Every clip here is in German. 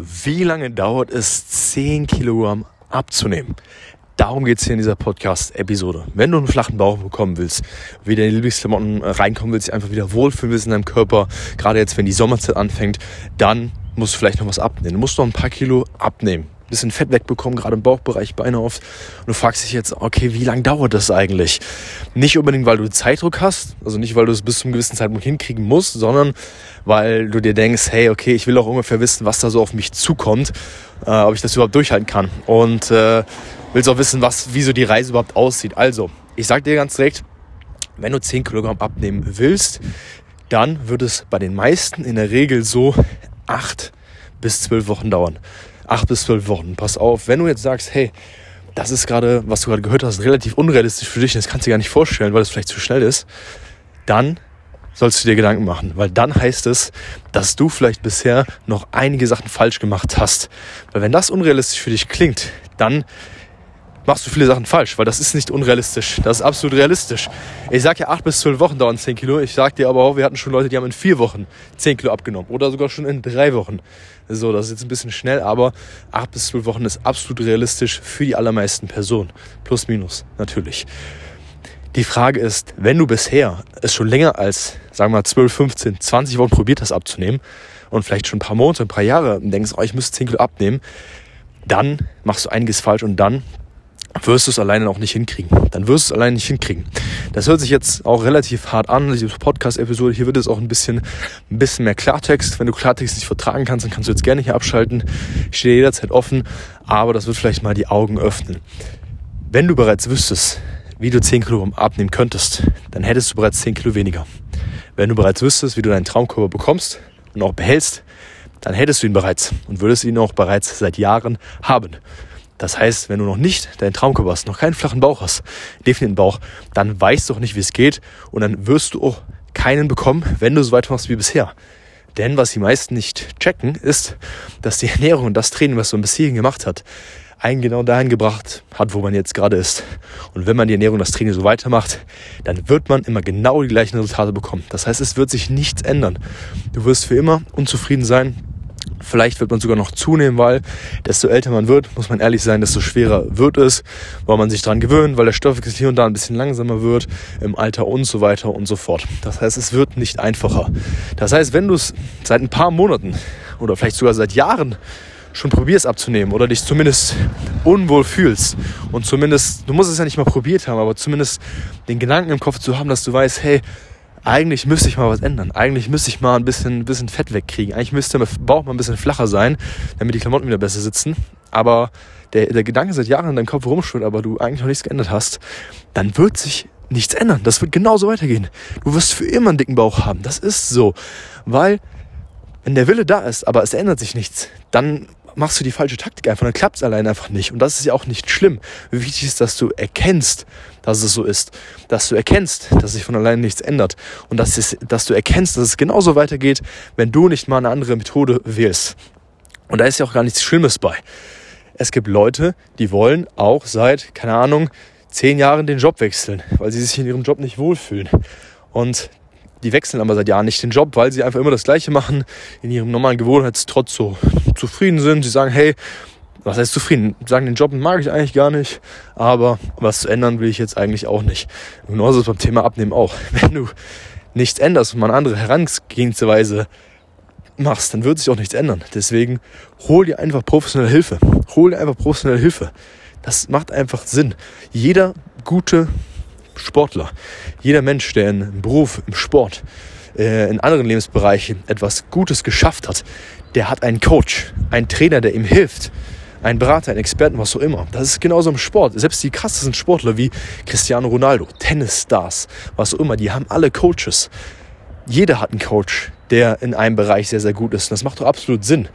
Wie lange dauert es, 10 Kilogramm abzunehmen? Darum geht es hier in dieser Podcast-Episode. Wenn du einen flachen Bauch bekommen willst, wieder in die Lieblingsklamotten reinkommen willst, einfach wieder wohlfühlen willst in deinem Körper, gerade jetzt, wenn die Sommerzeit anfängt, dann musst du vielleicht noch was abnehmen. Du musst noch ein paar Kilo abnehmen bisschen Fett wegbekommen, gerade im Bauchbereich, Beine oft. Und du fragst dich jetzt, okay, wie lange dauert das eigentlich? Nicht unbedingt, weil du Zeitdruck hast, also nicht, weil du es bis zum gewissen Zeitpunkt hinkriegen musst, sondern weil du dir denkst, hey, okay, ich will auch ungefähr wissen, was da so auf mich zukommt, äh, ob ich das überhaupt durchhalten kann. Und äh, willst auch wissen, was, wie so die Reise überhaupt aussieht. Also, ich sag dir ganz direkt, wenn du 10 Kilogramm abnehmen willst, dann wird es bei den meisten in der Regel so 8 bis 12 Wochen dauern acht bis zwölf Wochen. Pass auf, wenn du jetzt sagst, hey, das ist gerade, was du gerade gehört hast, relativ unrealistisch für dich, das kannst du dir gar nicht vorstellen, weil es vielleicht zu schnell ist, dann sollst du dir Gedanken machen, weil dann heißt es, dass du vielleicht bisher noch einige Sachen falsch gemacht hast. Weil wenn das unrealistisch für dich klingt, dann machst du viele Sachen falsch, weil das ist nicht unrealistisch. Das ist absolut realistisch. Ich sage ja, acht bis zwölf Wochen dauern zehn Kilo. Ich sage dir aber auch, wir hatten schon Leute, die haben in vier Wochen zehn Kilo abgenommen oder sogar schon in drei Wochen. So, das ist jetzt ein bisschen schnell, aber acht bis zwölf Wochen ist absolut realistisch für die allermeisten Personen. Plus, minus, natürlich. Die Frage ist, wenn du bisher es schon länger als, sagen wir mal, 12, 15, 20 Wochen probiert hast abzunehmen und vielleicht schon ein paar Monate, ein paar Jahre denkst, oh, ich müsste 10 Kilo abnehmen, dann machst du einiges falsch und dann wirst du es alleine auch nicht hinkriegen. Dann wirst du es alleine nicht hinkriegen. Das hört sich jetzt auch relativ hart an, diese Podcast-Episode. Hier wird es auch ein bisschen, ein bisschen mehr Klartext. Wenn du Klartext nicht vertragen kannst, dann kannst du jetzt gerne hier abschalten. Ich stehe jederzeit offen, aber das wird vielleicht mal die Augen öffnen. Wenn du bereits wüsstest, wie du 10 Kilo abnehmen könntest, dann hättest du bereits 10 Kilo weniger. Wenn du bereits wüsstest, wie du deinen Traumkörper bekommst und auch behältst, dann hättest du ihn bereits und würdest ihn auch bereits seit Jahren haben. Das heißt, wenn du noch nicht deinen Traumkörper hast, noch keinen flachen Bauch hast, definierten Bauch, dann weißt du auch nicht, wie es geht und dann wirst du auch keinen bekommen, wenn du so weitermachst wie bisher. Denn was die meisten nicht checken, ist, dass die Ernährung und das Training, was man bis hierhin gemacht hat, einen genau dahin gebracht hat, wo man jetzt gerade ist. Und wenn man die Ernährung und das Training so weitermacht, dann wird man immer genau die gleichen Resultate bekommen. Das heißt, es wird sich nichts ändern. Du wirst für immer unzufrieden sein, Vielleicht wird man sogar noch zunehmen, weil desto älter man wird, muss man ehrlich sein, desto schwerer wird es, weil man sich daran gewöhnt, weil der Stoffwechsel hier und da ein bisschen langsamer wird im Alter und so weiter und so fort. Das heißt, es wird nicht einfacher. Das heißt, wenn du es seit ein paar Monaten oder vielleicht sogar seit Jahren schon probierst abzunehmen oder dich zumindest unwohl fühlst und zumindest, du musst es ja nicht mal probiert haben, aber zumindest den Gedanken im Kopf zu haben, dass du weißt, hey, eigentlich müsste ich mal was ändern. Eigentlich müsste ich mal ein bisschen, bisschen Fett wegkriegen. Eigentlich müsste mein Bauch mal ein bisschen flacher sein, damit die Klamotten wieder besser sitzen. Aber der, der Gedanke seit Jahren in deinem Kopf rumschwirrt, aber du eigentlich noch nichts geändert hast, dann wird sich nichts ändern. Das wird genauso weitergehen. Du wirst für immer einen dicken Bauch haben. Das ist so. Weil, wenn der Wille da ist, aber es ändert sich nichts, dann machst du die falsche Taktik einfach, dann klappt es allein einfach nicht. Und das ist ja auch nicht schlimm. Wichtig ist, dass du erkennst, dass es so ist. Dass du erkennst, dass sich von allein nichts ändert. Und dass, es, dass du erkennst, dass es genauso weitergeht, wenn du nicht mal eine andere Methode wählst. Und da ist ja auch gar nichts Schlimmes bei. Es gibt Leute, die wollen auch seit, keine Ahnung, zehn Jahren den Job wechseln, weil sie sich in ihrem Job nicht wohlfühlen. Und die wechseln aber seit Jahren nicht den Job, weil sie einfach immer das Gleiche machen, in ihrem normalen Gewohnheitstrotz so zufrieden sind. Sie sagen, hey, was heißt zufrieden? Sagen, den Job mag ich eigentlich gar nicht, aber was zu ändern will ich jetzt eigentlich auch nicht. genauso ist beim Thema Abnehmen auch. Wenn du nichts änderst und mal eine andere Herangehensweise machst, dann wird sich auch nichts ändern. Deswegen hol dir einfach professionelle Hilfe. Hol dir einfach professionelle Hilfe. Das macht einfach Sinn. Jeder gute Sportler, jeder Mensch, der im Beruf, im Sport, äh, in anderen Lebensbereichen etwas Gutes geschafft hat, der hat einen Coach, einen Trainer, der ihm hilft, einen Berater, einen Experten, was auch immer. Das ist genauso im Sport. Selbst die krassesten Sportler wie Cristiano Ronaldo, Tennisstars, was auch immer, die haben alle Coaches. Jeder hat einen Coach, der in einem Bereich sehr, sehr gut ist. Und das macht doch absolut Sinn.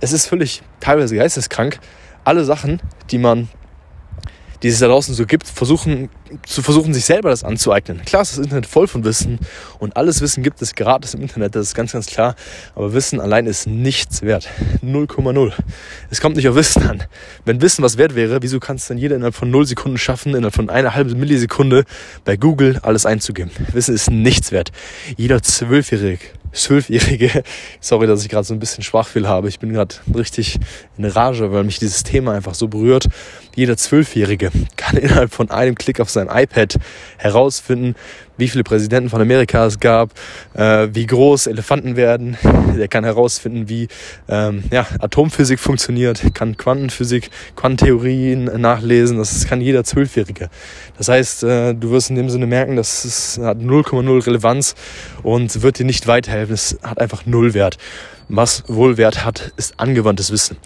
Es ist völlig teilweise geisteskrank. Alle Sachen, die man die es da draußen so gibt, versuchen, zu versuchen, sich selber das anzueignen. Klar ist das Internet voll von Wissen und alles Wissen gibt es gratis im Internet, das ist ganz, ganz klar. Aber Wissen allein ist nichts wert. 0,0. Es kommt nicht auf Wissen an. Wenn Wissen was wert wäre, wieso kann es dann jeder innerhalb von 0 Sekunden schaffen, innerhalb von einer halben Millisekunde bei Google alles einzugeben? Wissen ist nichts wert. Jeder Zwölfjährige Zwölfjährige, sorry, dass ich gerade so ein bisschen Schwachfehl habe, ich bin gerade richtig in Rage, weil mich dieses Thema einfach so berührt. Jeder Zwölfjährige kann innerhalb von einem Klick auf seinem iPad herausfinden, wie viele Präsidenten von Amerika es gab, äh, wie groß Elefanten werden. Der kann herausfinden, wie ähm, ja, Atomphysik funktioniert, kann Quantenphysik, Quantentheorien nachlesen. Das kann jeder Zwölfjährige. Das heißt, äh, du wirst in dem Sinne merken, dass es hat 0,0 Relevanz und wird dir nicht weiterhelfen. Es hat einfach null Wert. Was Wohlwert hat, ist angewandtes Wissen.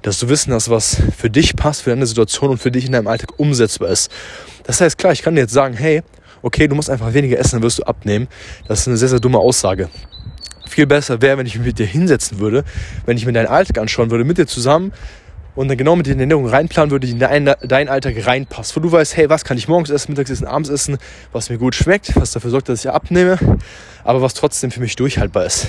Dass du Wissen hast, was für dich passt, für deine Situation und für dich in deinem Alltag umsetzbar ist. Das heißt, klar, ich kann dir jetzt sagen, hey, okay, du musst einfach weniger essen, dann wirst du abnehmen. Das ist eine sehr, sehr dumme Aussage. Viel besser wäre, wenn ich mich mit dir hinsetzen würde, wenn ich mir deinen Alltag anschauen würde, mit dir zusammen und dann genau mit der Ernährung reinplanen würde, die in deinen Alltag reinpasst. Wo du weißt, hey, was kann ich morgens essen, mittags essen, abends essen, was mir gut schmeckt, was dafür sorgt, dass ich abnehme, aber was trotzdem für mich durchhaltbar ist.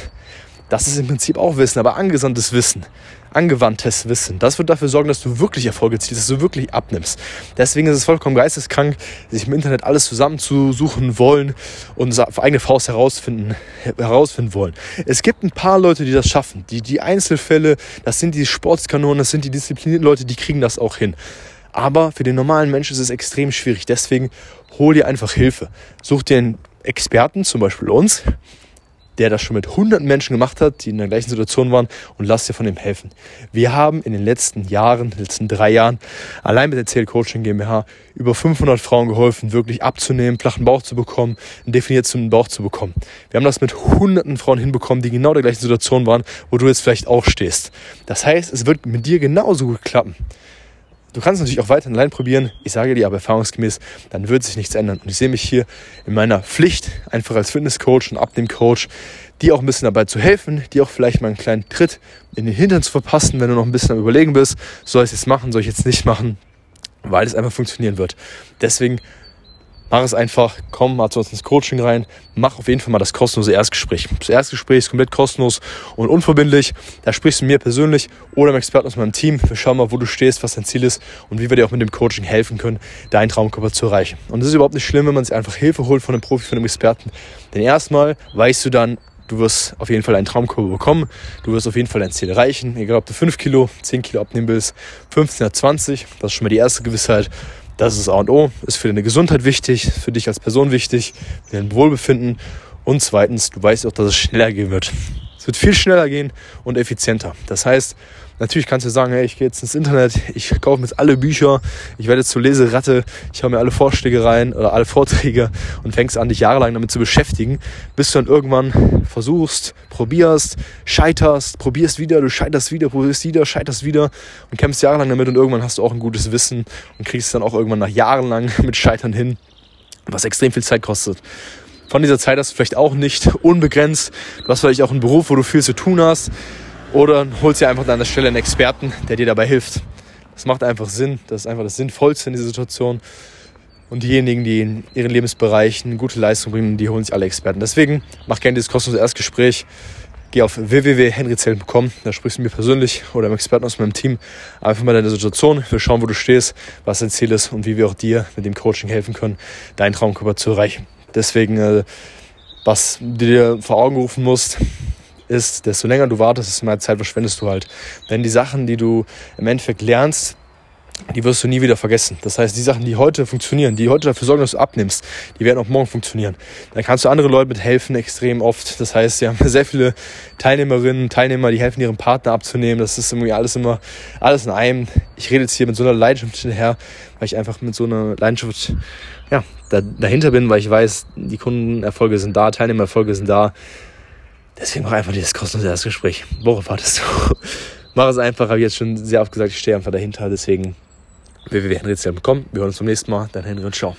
Das ist im Prinzip auch Wissen, aber angesandtes Wissen, angewandtes Wissen. Das wird dafür sorgen, dass du wirklich Erfolge ziehst, dass du wirklich abnimmst. Deswegen ist es vollkommen geisteskrank, sich im Internet alles zusammenzusuchen wollen und auf eigene Faust herausfinden, herausfinden wollen. Es gibt ein paar Leute, die das schaffen. Die, die Einzelfälle, das sind die Sportskanonen, das sind die disziplinierten Leute, die kriegen das auch hin. Aber für den normalen Menschen ist es extrem schwierig. Deswegen hol dir einfach Hilfe. Such dir einen Experten, zum Beispiel uns, der das schon mit hunderten Menschen gemacht hat, die in der gleichen Situation waren und lass dir von ihm helfen. Wir haben in den letzten Jahren, in den letzten drei Jahren, allein mit der CL Coaching GmbH über 500 Frauen geholfen, wirklich abzunehmen, flachen Bauch zu bekommen, einen definierten Bauch zu bekommen. Wir haben das mit hunderten Frauen hinbekommen, die genau der gleichen Situation waren, wo du jetzt vielleicht auch stehst. Das heißt, es wird mit dir genauso gut klappen. Du kannst natürlich auch weiterhin allein probieren. Ich sage dir aber erfahrungsgemäß, dann wird sich nichts ändern. Und ich sehe mich hier in meiner Pflicht, einfach als Fitnesscoach und Abnehmcoach, dir auch ein bisschen dabei zu helfen, dir auch vielleicht mal einen kleinen Tritt in den Hintern zu verpassen, wenn du noch ein bisschen am Überlegen bist, soll ich es jetzt machen, soll ich jetzt nicht machen, weil es einfach funktionieren wird. Deswegen Mach es einfach, komm mal zu uns ins Coaching rein, mach auf jeden Fall mal das kostenlose Erstgespräch. Das Erstgespräch ist komplett kostenlos und unverbindlich. Da sprichst du mir persönlich oder mit Experten aus meinem Team. Wir schauen mal, wo du stehst, was dein Ziel ist und wie wir dir auch mit dem Coaching helfen können, deinen Traumkörper zu erreichen. Und es ist überhaupt nicht schlimm, wenn man sich einfach Hilfe holt von einem Profi, von einem Experten. Denn erstmal weißt du dann, du wirst auf jeden Fall einen Traumkörper bekommen. Du wirst auf jeden Fall dein Ziel erreichen. Egal, ob du 5 Kilo, 10 Kilo abnehmen willst, 15 oder 20. Das ist schon mal die erste Gewissheit. Das ist A und O, ist für deine Gesundheit wichtig, für dich als Person wichtig, für dein Wohlbefinden. Und zweitens, du weißt auch, dass es schneller gehen wird. Es wird viel schneller gehen und effizienter. Das heißt, Natürlich kannst du sagen, hey, ich gehe jetzt ins Internet, ich kaufe mir jetzt alle Bücher, ich werde jetzt zur Leseratte, ich hau mir alle Vorschläge rein oder alle Vorträge und fängst an, dich jahrelang damit zu beschäftigen, bis du dann irgendwann versuchst, probierst, scheiterst, probierst wieder, du scheiterst wieder, probierst wieder, scheiterst wieder und kämpfst jahrelang damit und irgendwann hast du auch ein gutes Wissen und kriegst dann auch irgendwann nach Jahren lang mit Scheitern hin, was extrem viel Zeit kostet. Von dieser Zeit hast du vielleicht auch nicht unbegrenzt. Du hast vielleicht auch einen Beruf, wo du viel zu tun hast. Oder holst dir einfach an der Stelle einen Experten, der dir dabei hilft. Das macht einfach Sinn. Das ist einfach das Sinnvollste in dieser Situation. Und diejenigen, die in ihren Lebensbereichen gute Leistung bringen, die holen sich alle Experten. Deswegen mach gerne dieses kostenlose Erstgespräch. Geh auf www.henryzellen.com, da sprichst du mir persönlich oder einem Experten aus meinem Team einfach mal deine Situation. Wir schauen, wo du stehst, was dein Ziel ist und wie wir auch dir mit dem Coaching helfen können, deinen Traumkörper zu erreichen. Deswegen, äh, was du dir vor Augen rufen musst, ist, desto länger du wartest, desto mehr Zeit verschwendest du halt. Denn die Sachen, die du im Endeffekt lernst, die wirst du nie wieder vergessen. Das heißt, die Sachen, die heute funktionieren, die heute dafür sorgen, dass du abnimmst, die werden auch morgen funktionieren. Dann kannst du andere Leute mit helfen, extrem oft. Das heißt, wir haben sehr viele Teilnehmerinnen, Teilnehmer, die helfen, ihren Partner abzunehmen. Das ist irgendwie alles immer, alles in einem. Ich rede jetzt hier mit so einer Leidenschaft hinterher, weil ich einfach mit so einer Leidenschaft, ja, da, dahinter bin, weil ich weiß, die Kundenerfolge sind da, Teilnehmererfolge sind da. Deswegen mach einfach dieses kostenlose Erstgespräch. Worauf wartest du? Mach es einfach, habe ich jetzt schon sehr oft gesagt, ich stehe einfach dahinter. Deswegen www.henry.com. Wir hören uns zum nächsten Mal. Dein Henry und ciao.